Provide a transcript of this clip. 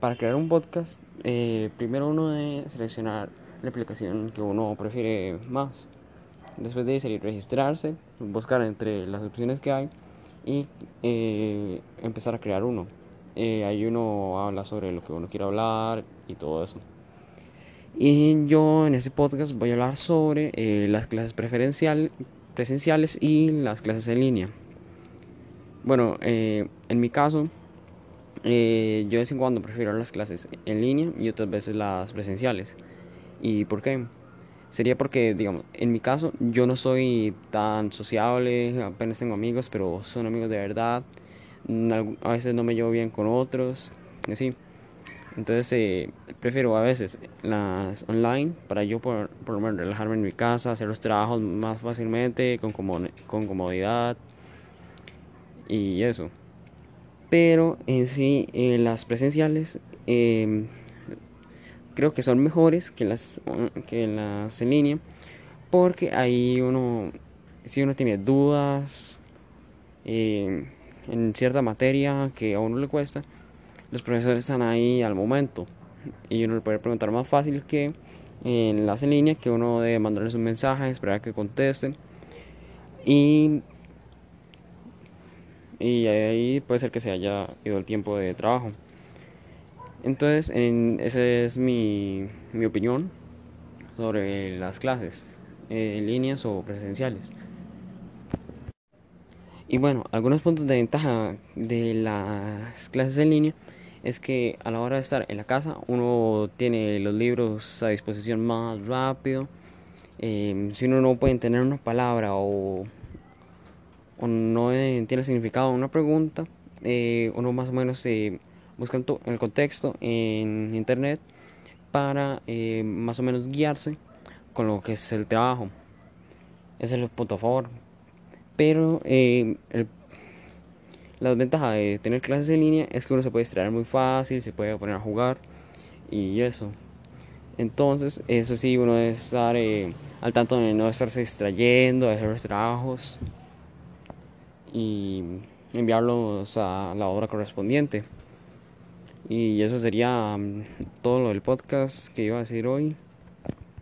para crear un podcast, eh, primero uno debe seleccionar la aplicación que uno prefiere más. Después de salir registrarse, buscar entre las opciones que hay y eh, empezar a crear uno. Eh, ahí uno habla sobre lo que uno quiere hablar y todo eso. Y yo en este podcast voy a hablar sobre las clases preferencial, presenciales y las clases en línea. Bueno, en mi caso, eh, yo de vez en cuando prefiero las clases en línea y otras veces las presenciales. ¿Y por qué? Sería porque, digamos, en mi caso yo no soy tan sociable, apenas tengo amigos, pero son amigos de verdad. A veces no me llevo bien con otros, así. Entonces eh, prefiero a veces las online para yo por, por lo menos relajarme en mi casa, hacer los trabajos más fácilmente, con, con comodidad y eso pero en sí las presenciales em, creo que son mejores que las que las en línea porque ahí uno si uno tiene dudas em, en cierta materia que a uno le cuesta los profesores están ahí al momento. Y uno le puede preguntar más fácil que en las en línea que uno debe mandarles un mensaje esperar que contesten. Y y ahí puede ser que se haya ido el tiempo de trabajo. Entonces, en, esa es mi, mi opinión sobre las clases, eh, en líneas o presenciales. Y bueno, algunos puntos de ventaja de las clases en línea es que a la hora de estar en la casa uno tiene los libros a disposición más rápido. Eh, si uno no puede entender una palabra o o no tiene significado una pregunta, eh, uno más o menos eh, busca el contexto en internet para eh, más o menos guiarse con lo que es el trabajo. Ese es el punto a favor. Pero la desventaja de tener clases en línea es que uno se puede distraer muy fácil, se puede poner a jugar y eso. Entonces, eso sí, uno debe estar al tanto de no estarse distrayendo, de hacer los trabajos y enviarlos a la obra correspondiente. Y eso sería mm, todo lo del podcast que iba a decir hoy.